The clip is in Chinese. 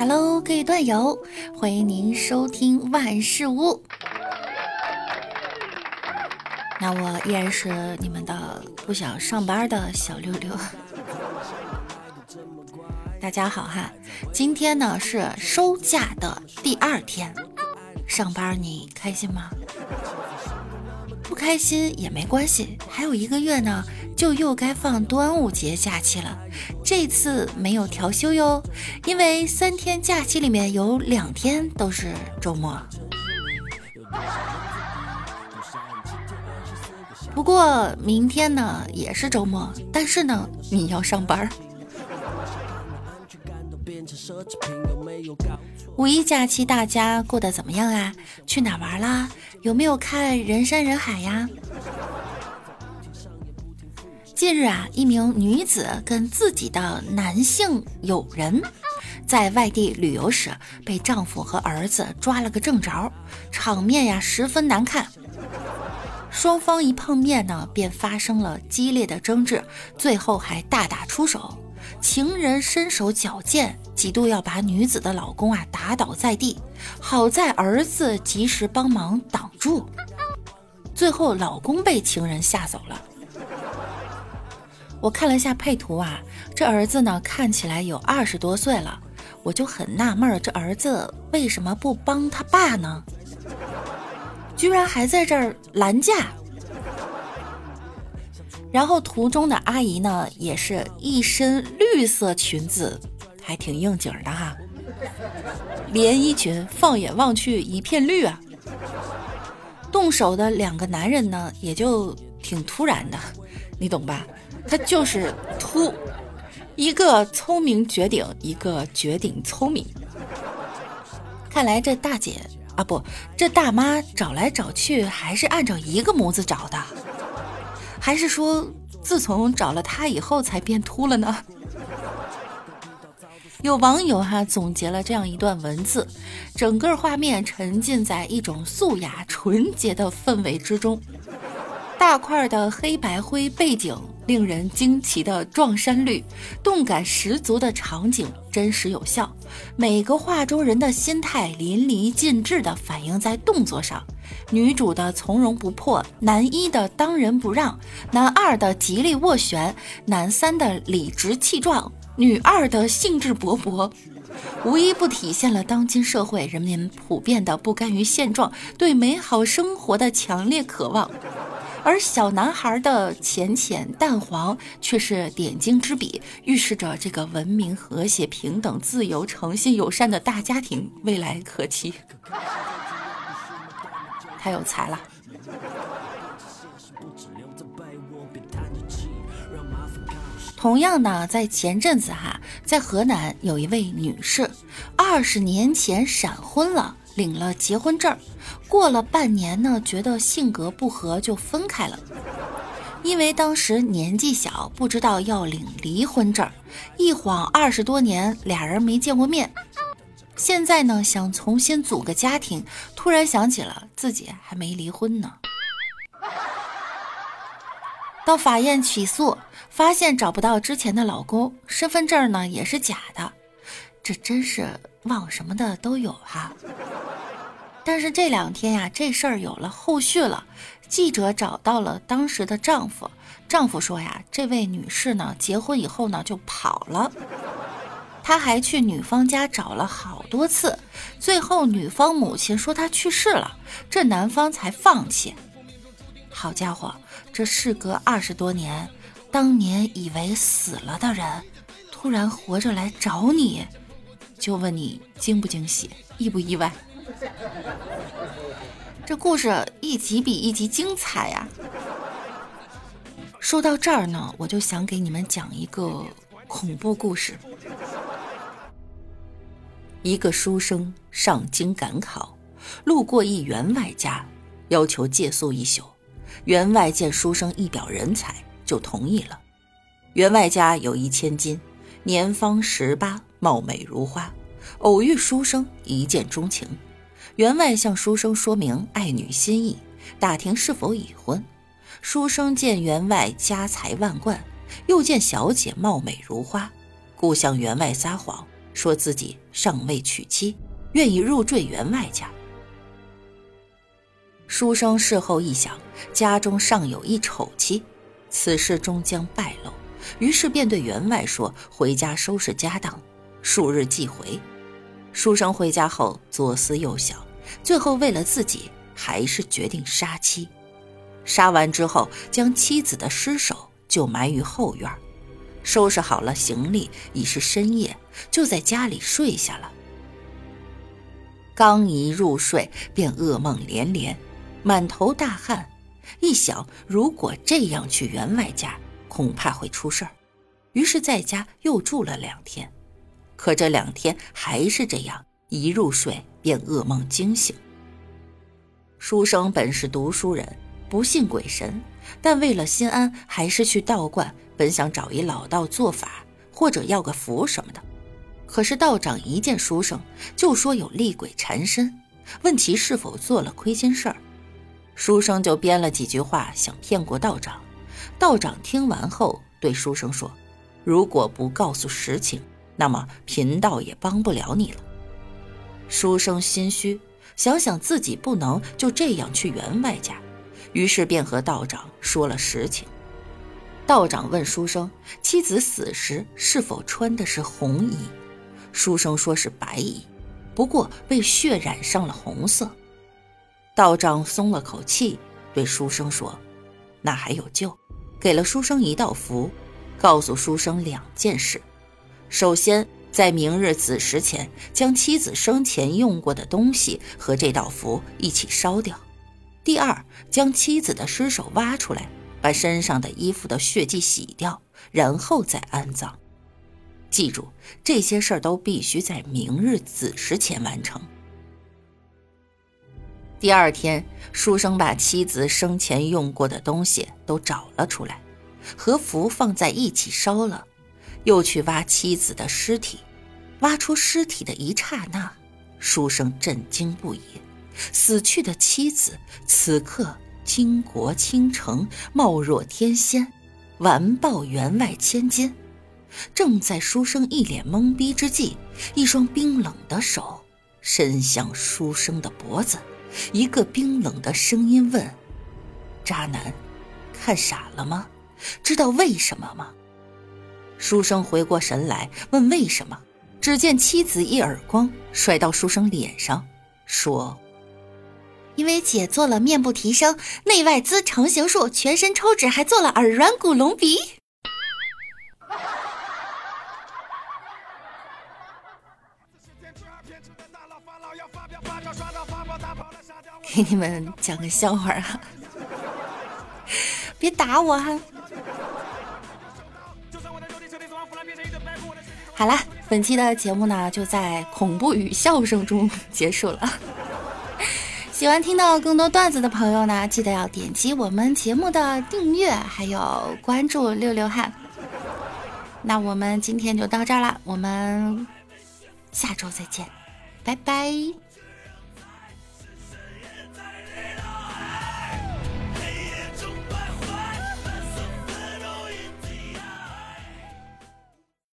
Hello，各位段友，欢迎您收听万事屋。那我依然是你们的不想上班的小六六。大家好哈，今天呢是收假的第二天，上班你开心吗？不开心也没关系，还有一个月呢，就又该放端午节假期了。这次没有调休哟，因为三天假期里面有两天都是周末。不过明天呢也是周末，但是呢你要上班。五一假期大家过得怎么样啊？去哪玩啦？有没有看人山人海呀？近日啊，一名女子跟自己的男性友人在外地旅游时，被丈夫和儿子抓了个正着，场面呀十分难看。双方一碰面呢，便发生了激烈的争执，最后还大打出手。情人身手矫健，几度要把女子的老公啊打倒在地，好在儿子及时帮忙挡住，最后老公被情人吓走了。我看了一下配图啊，这儿子呢看起来有二十多岁了，我就很纳闷儿，这儿子为什么不帮他爸呢？居然还在这儿拦架。然后图中的阿姨呢，也是一身绿色裙子，还挺应景的哈，连衣裙，放眼望去一片绿啊。动手的两个男人呢，也就挺突然的，你懂吧？他就是秃，一个聪明绝顶，一个绝顶聪明。看来这大姐啊，不，这大妈找来找去还是按照一个模子找的，还是说自从找了他以后才变秃了呢？有网友哈总结了这样一段文字，整个画面沉浸在一种素雅纯洁的氛围之中。大块的黑白灰背景，令人惊奇的撞衫率，动感十足的场景，真实有效。每个画中人的心态淋漓尽致地反映在动作上。女主的从容不迫，男一的当仁不让，男二的极力斡旋，男三的理直气壮，女二的兴致勃勃，无一不体现了当今社会人民普遍的不甘于现状，对美好生活的强烈渴望。而小男孩的浅浅淡黄却是点睛之笔，预示着这个文明、和谐、平等、自由、诚信、友善的大家庭未来可期。太有才了！同样呢，在前阵子哈，在河南有一位女士，二十年前闪婚了。领了结婚证，过了半年呢，觉得性格不合就分开了。因为当时年纪小，不知道要领离婚证，一晃二十多年，俩人没见过面。现在呢，想重新组个家庭，突然想起了自己还没离婚呢。到法院起诉，发现找不到之前的老公，身份证呢也是假的。这真是忘什么的都有哈。但是这两天呀，这事儿有了后续了。记者找到了当时的丈夫，丈夫说呀，这位女士呢，结婚以后呢就跑了。他还去女方家找了好多次，最后女方母亲说她去世了，这男方才放弃。好家伙，这事隔二十多年，当年以为死了的人，突然活着来找你，就问你惊不惊喜，意不意外？这故事一集比一集精彩呀！说到这儿呢，我就想给你们讲一个恐怖故事。一个书生上京赶考，路过一员外家，要求借宿一宿。员外见书生一表人才，就同意了。员外家有一千金，年方十八，貌美如花，偶遇书生，一见钟情。员外向书生说明爱女心意，打听是否已婚。书生见员外家财万贯，又见小姐貌美如花，故向员外撒谎，说自己尚未娶妻，愿意入赘员外家。书生事后一想，家中尚有一丑妻，此事终将败露，于是便对员外说：“回家收拾家当，数日即回。”书生回家后左思右想，最后为了自己，还是决定杀妻。杀完之后，将妻子的尸首就埋于后院。收拾好了行李，已是深夜，就在家里睡下了。刚一入睡，便噩梦连连，满头大汗。一想，如果这样去员外家，恐怕会出事儿，于是在家又住了两天。可这两天还是这样，一入睡便噩梦惊醒。书生本是读书人，不信鬼神，但为了心安，还是去道观。本想找一老道做法，或者要个符什么的，可是道长一见书生，就说有厉鬼缠身，问其是否做了亏心事儿。书生就编了几句话，想骗过道长。道长听完后对书生说：“如果不告诉实情，那么贫道也帮不了你了。”书生心虚，想想自己不能就这样去员外家，于是便和道长说了实情。道长问书生：“妻子死时是否穿的是红衣？”书生说是白衣，不过被血染上了红色。道长松了口气，对书生说：“那还有救。”给了书生一道符，告诉书生两件事：首先，在明日子时前，将妻子生前用过的东西和这道符一起烧掉；第二，将妻子的尸首挖出来。把身上的衣服的血迹洗掉，然后再安葬。记住，这些事儿都必须在明日子时前完成。第二天，书生把妻子生前用过的东西都找了出来，和符放在一起烧了，又去挖妻子的尸体。挖出尸体的一刹那，书生震惊不已，死去的妻子此刻。倾国倾城，貌若天仙，完爆员外千金。正在书生一脸懵逼之际，一双冰冷的手伸向书生的脖子，一个冰冷的声音问：“渣男，看傻了吗？知道为什么吗？”书生回过神来，问：“为什么？”只见妻子一耳光甩到书生脸上，说。因为姐做了面部提升、内外姿成形术，全身抽脂，还做了耳软骨隆鼻。给你们讲个笑话啊！别打我哈！好了，本期的节目呢，就在恐怖与笑声中结束了。喜欢听到更多段子的朋友呢，记得要点击我们节目的订阅，还有关注六六汉。那我们今天就到这儿了，我们下周再见，拜拜。